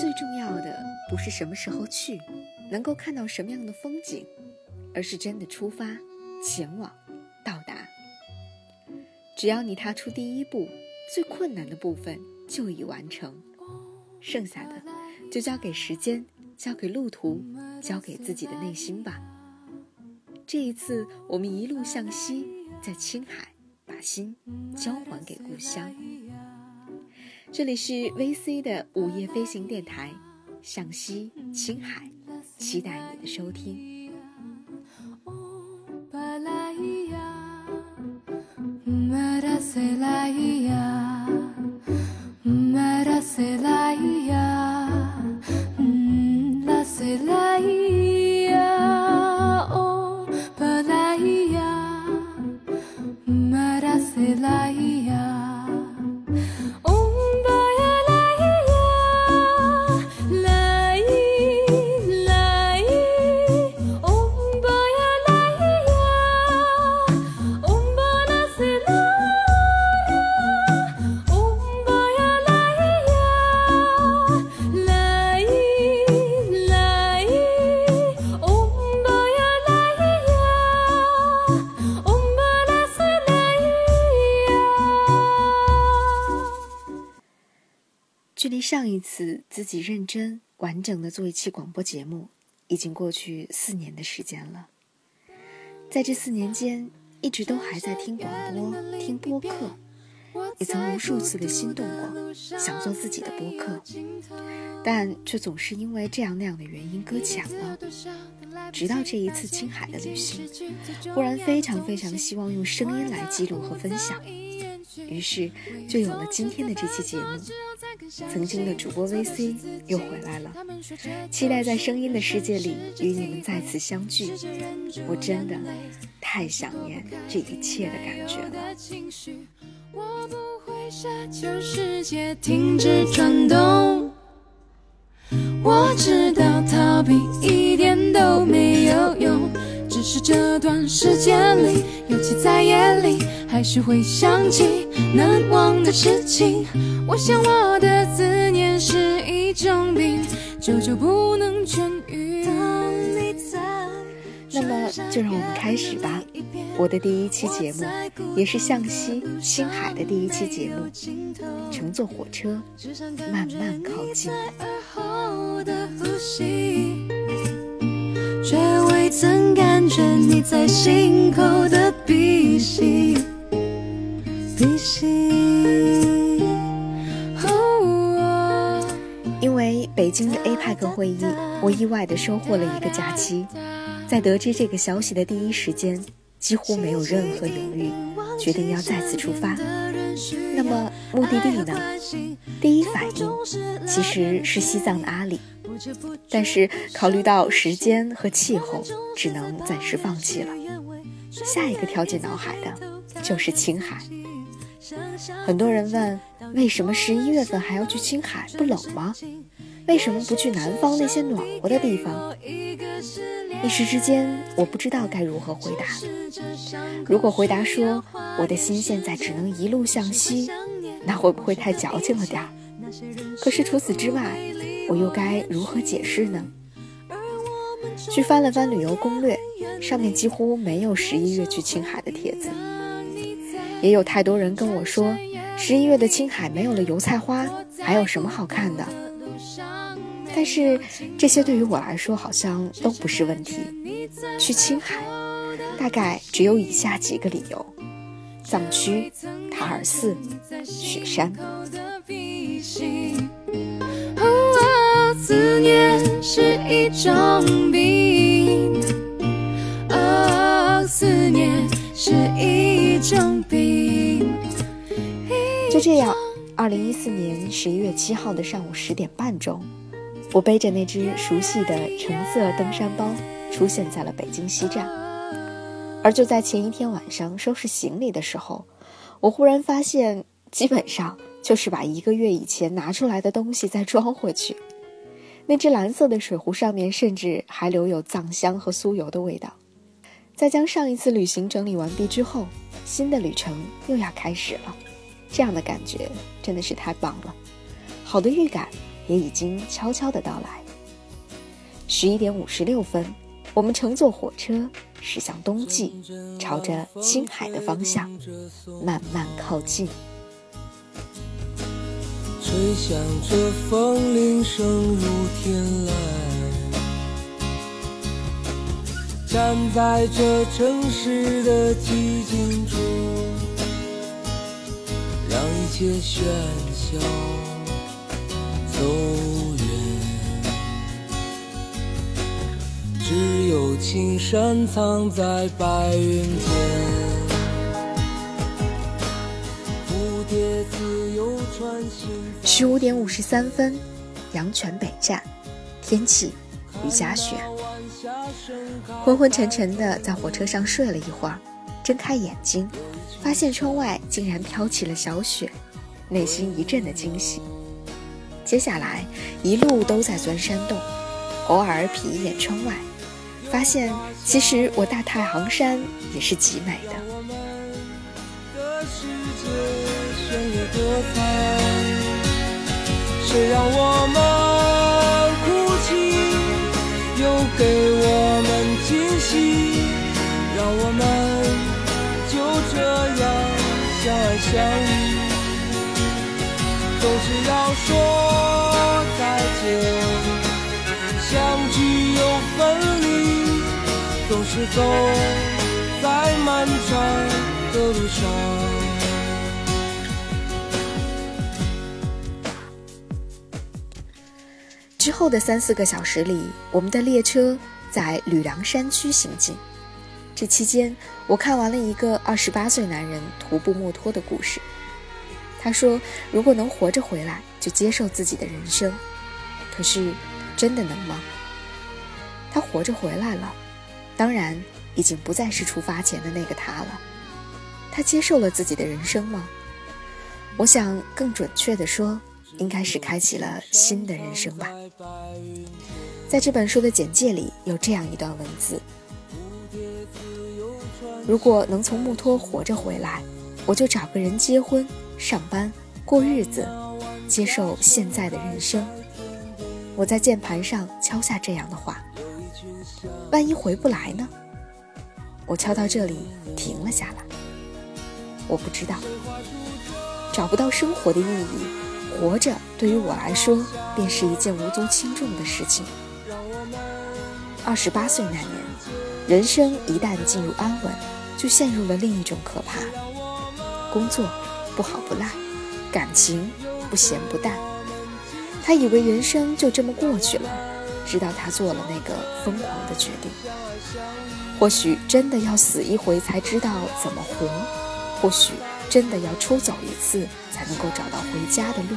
最重要的不是什么时候去，能够看到什么样的风景，而是真的出发、前往、到达。只要你踏出第一步，最困难的部分就已完成，剩下的就交给时间、交给路途、交给自己的内心吧。这一次，我们一路向西，在青海把心交还给故乡。这里是 VC 的午夜飞行电台，向西青海，期待你的收听。一次自己认真完整的做一期广播节目，已经过去四年的时间了。在这四年间，一直都还在听广播、听播客，也曾无数次的心动过，想做自己的播客，但却总是因为这样那样的原因搁浅了。直到这一次青海的旅行，忽然非常非常希望用声音来记录和分享。于是，就有了今天的这期节目。曾经的主播 VC 又回来了，期待在声音的世界里与你们再次相聚。我真的太想念这一切的感觉了。我知道逃避一点都没有用。只是这段时间里，尤其在夜里，还是会想起难忘的事情。我想我的是一种病，久久不能痊愈。那么，就让我们开始吧。我的第一期节目，也是向西青海的第一期节目，乘坐火车慢慢靠近。却未曾感觉你在心口的鼻息，鼻息。北京的 APEC 会议，我意外的收获了一个假期。在得知这个消息的第一时间，几乎没有任何犹豫，决定要再次出发。那么目的地呢？第一反应其实是西藏的阿里。但是考虑到时间和气候，只能暂时放弃了。下一个跳进脑海的就是青海。很多人问，为什么十一月份还要去青海？不冷吗？为什么不去南方那些暖和的地方？一时之间，我不知道该如何回答。如果回答说我的心现在只能一路向西，那会不会太矫情了点儿？可是除此之外，我又该如何解释呢？去翻了翻旅游攻略，上面几乎没有十一月去青海的帖子。也有太多人跟我说，十一月的青海没有了油菜花，还有什么好看的？但是这些对于我来说好像都不是问题。去青海，大概只有以下几个理由：藏区、塔尔寺、雪山。思念是一种病，思念是一种病。就这样，二零一四年十一月七号的上午十点半钟，我背着那只熟悉的橙色登山包，出现在了北京西站。而就在前一天晚上收拾行李的时候，我忽然发现，基本上就是把一个月以前拿出来的东西再装回去。那只蓝色的水壶上面，甚至还留有藏香和酥油的味道。在将上一次旅行整理完毕之后，新的旅程又要开始了。这样的感觉真的是太棒了，好的预感也已经悄悄的到来。十一点五十六分，我们乘坐火车驶向冬季，朝着青海的方向慢慢靠近。吹响着风铃声如天籁，站在这城市的寂静处，让一切喧嚣走远，只有青山藏在白云间。十五点五十三分，阳泉北站，天气雨夹雪，昏昏沉沉的在火车上睡了一会儿，睁开眼睛，发现窗外竟然飘起了小雪，内心一阵的惊喜。接下来一路都在钻山洞，偶尔瞥一眼窗外，发现其实我大太行山也是极美的。谁让我们哭泣，又给我们惊喜，让我们就这样相爱相依。总是要说再见，相聚又分离，总是走在漫长的路上。之后的三四个小时里，我们的列车在吕梁山区行进。这期间，我看完了一个二十八岁男人徒步墨脱的故事。他说：“如果能活着回来，就接受自己的人生。”可是，真的能吗？他活着回来了，当然已经不再是出发前的那个他了。他接受了自己的人生吗？我想，更准确地说。应该是开启了新的人生吧。在这本书的简介里有这样一段文字：如果能从木托活着回来，我就找个人结婚、上班、过日子，接受现在的人生。我在键盘上敲下这样的话。万一回不来呢？我敲到这里停了下来。我不知道，找不到生活的意义。活着对于我来说，便是一件无足轻重的事情。二十八岁那年，人生一旦进入安稳，就陷入了另一种可怕。工作不好不赖，感情不咸不淡。他以为人生就这么过去了，直到他做了那个疯狂的决定。或许真的要死一回才知道怎么活，或许。真的要出走一次，才能够找到回家的路；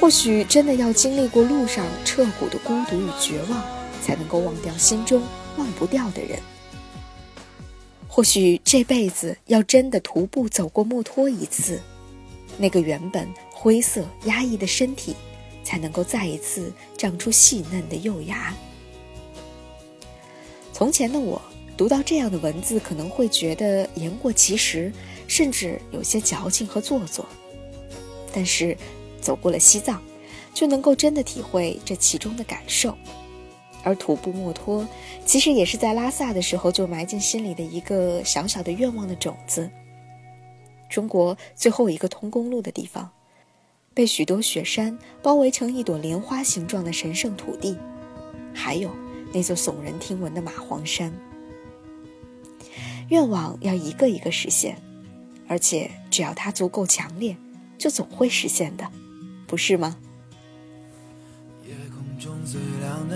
或许真的要经历过路上彻骨的孤独与绝望，才能够忘掉心中忘不掉的人；或许这辈子要真的徒步走过墨脱一次，那个原本灰色压抑的身体，才能够再一次长出细嫩的幼芽。从前的我读到这样的文字，可能会觉得言过其实。甚至有些矫情和做作，但是走过了西藏，就能够真的体会这其中的感受。而徒步墨脱，其实也是在拉萨的时候就埋进心里的一个小小的愿望的种子。中国最后一个通公路的地方，被许多雪山包围成一朵莲花形状的神圣土地，还有那座耸人听闻的马黄山。愿望要一个一个实现。而且，只要它足够强烈，就总会实现的，不是吗？夜空中最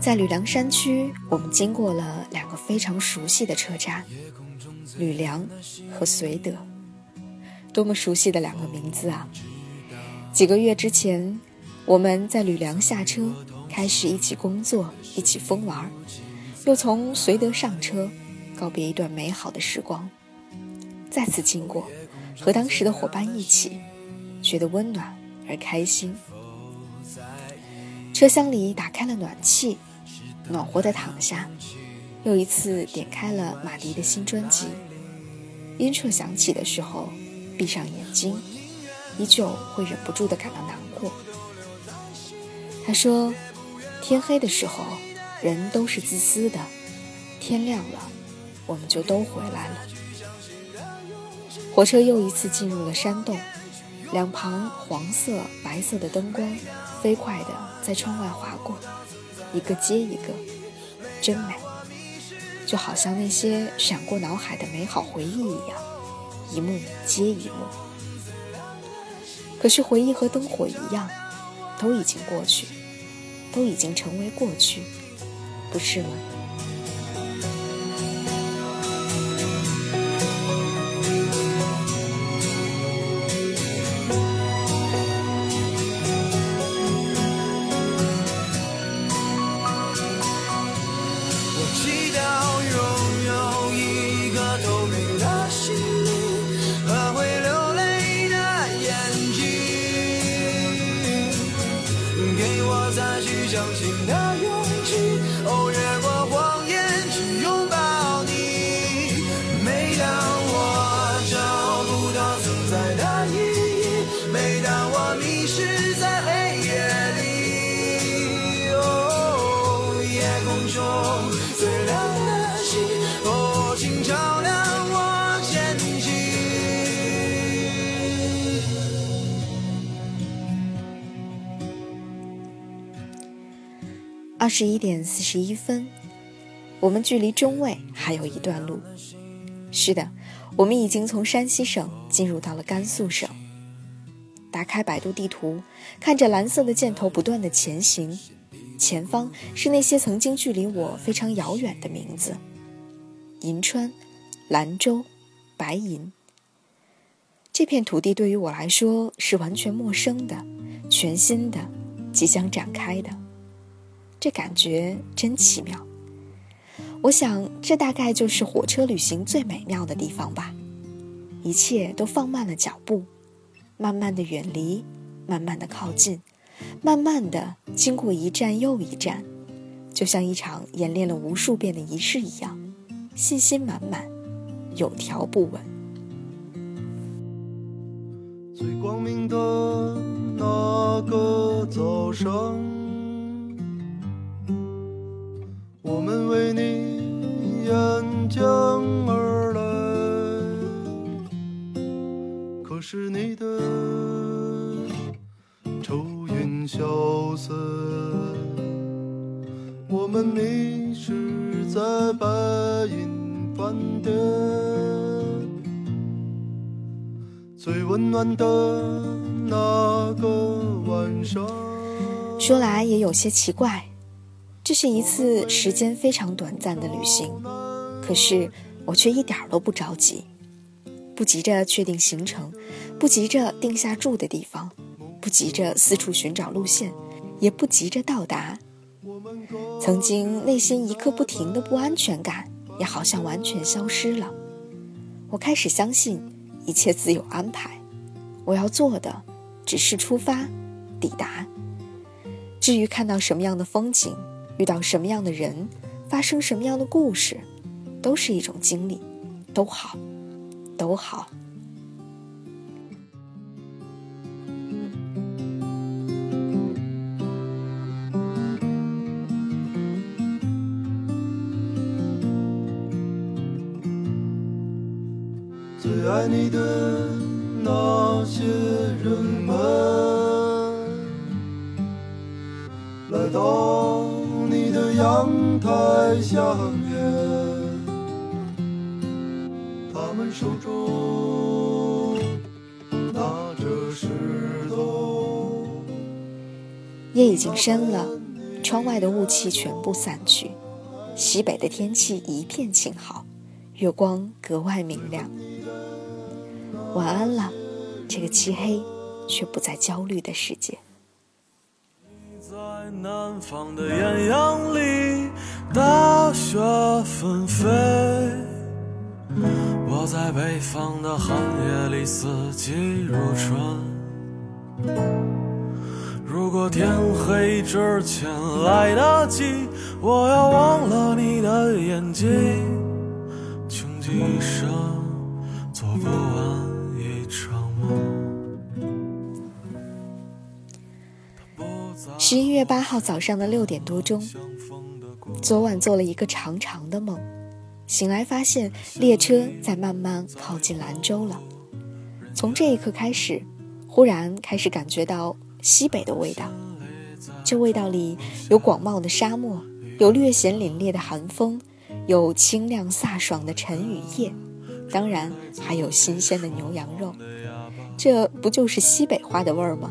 在吕梁山区，我们经过了两个非常熟悉的车站。吕梁和绥德，多么熟悉的两个名字啊！几个月之前，我们在吕梁下车，开始一起工作，一起疯玩，又从绥德上车，告别一段美好的时光。再次经过，和当时的伙伴一起，觉得温暖而开心。车厢里打开了暖气，暖和的躺下，又一次点开了马迪的新专辑。音彻响起的时候，闭上眼睛，依旧会忍不住的感到难过。他说：“天黑的时候，人都是自私的；天亮了，我们就都回来了。”火车又一次进入了山洞，两旁黄色、白色的灯光飞快地在窗外划过，一个接一个，真美。就好像那些闪过脑海的美好回忆一样，一幕接一幕。可是回忆和灯火一样，都已经过去，都已经成为过去，不是吗？二十一点四十一分，我们距离中卫还有一段路。是的，我们已经从山西省进入到了甘肃省。打开百度地图，看着蓝色的箭头不断的前行，前方是那些曾经距离我非常遥远的名字：银川、兰州、白银。这片土地对于我来说是完全陌生的、全新的、即将展开的。这感觉真奇妙。我想，这大概就是火车旅行最美妙的地方吧。一切都放慢了脚步，慢慢的远离，慢慢的靠近，慢慢的经过一站又一站，就像一场演练了无数遍的仪式一样，信心满满，有条不紊。最光明的那个早上。我们为你沿江而来，可是你的愁云消散，我们迷失在白银饭店，最温暖的那个晚上。说来也有些奇怪。这是一次时间非常短暂的旅行，可是我却一点都不着急，不急着确定行程，不急着定下住的地方，不急着四处寻找路线，也不急着到达。曾经内心一刻不停的不安全感也好像完全消失了。我开始相信一切自有安排，我要做的只是出发，抵达。至于看到什么样的风景。遇到什么样的人发生什么样的故事都是一种经历都好都好。最爱你的那些人们来到台下面，他们手中拿着石头。夜已经深了，窗外的雾气全部散去，西北的天气一片晴好，月光格外明亮。晚安了，这个漆黑却不再焦虑的世界。在南方的艳阳里，大雪纷飞；我在北方的寒夜里，四季如春。如果天黑之前来得及，我要忘了你的眼睛，穷极一生做不完一场梦。十一月八号早上的六点多钟，昨晚做了一个长长的梦，醒来发现列车在慢慢靠近兰州了。从这一刻开始，忽然开始感觉到西北的味道，这味道里有广袤的沙漠，有略显凛冽的寒风，有清亮飒爽的晨与夜，当然还有新鲜的牛羊肉。这不就是西北话的味儿吗？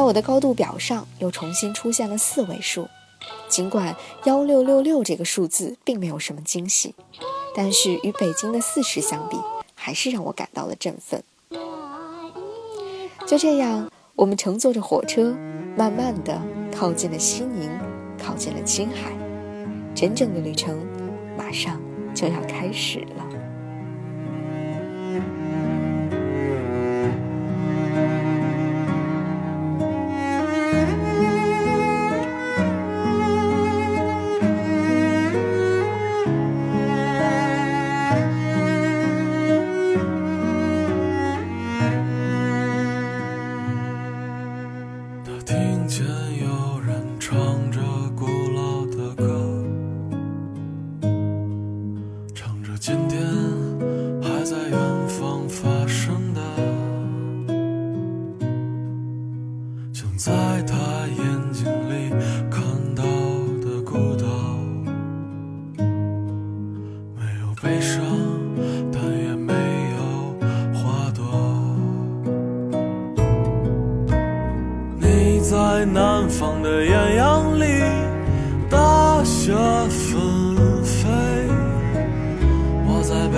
在我的高度表上又重新出现了四位数，尽管幺六六六这个数字并没有什么惊喜，但是与北京的四十相比，还是让我感到了振奋。就这样，我们乘坐着火车，慢慢的靠近了西宁，靠近了青海，真正的旅程马上就要开始了。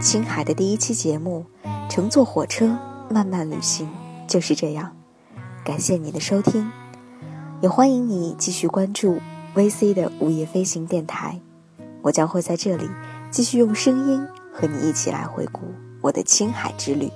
青海的第一期节目，乘坐火车慢慢旅行，就是这样。感谢你的收听，也欢迎你继续关注 VC 的午夜飞行电台，我将会在这里继续用声音和你一起来回顾我的青海之旅。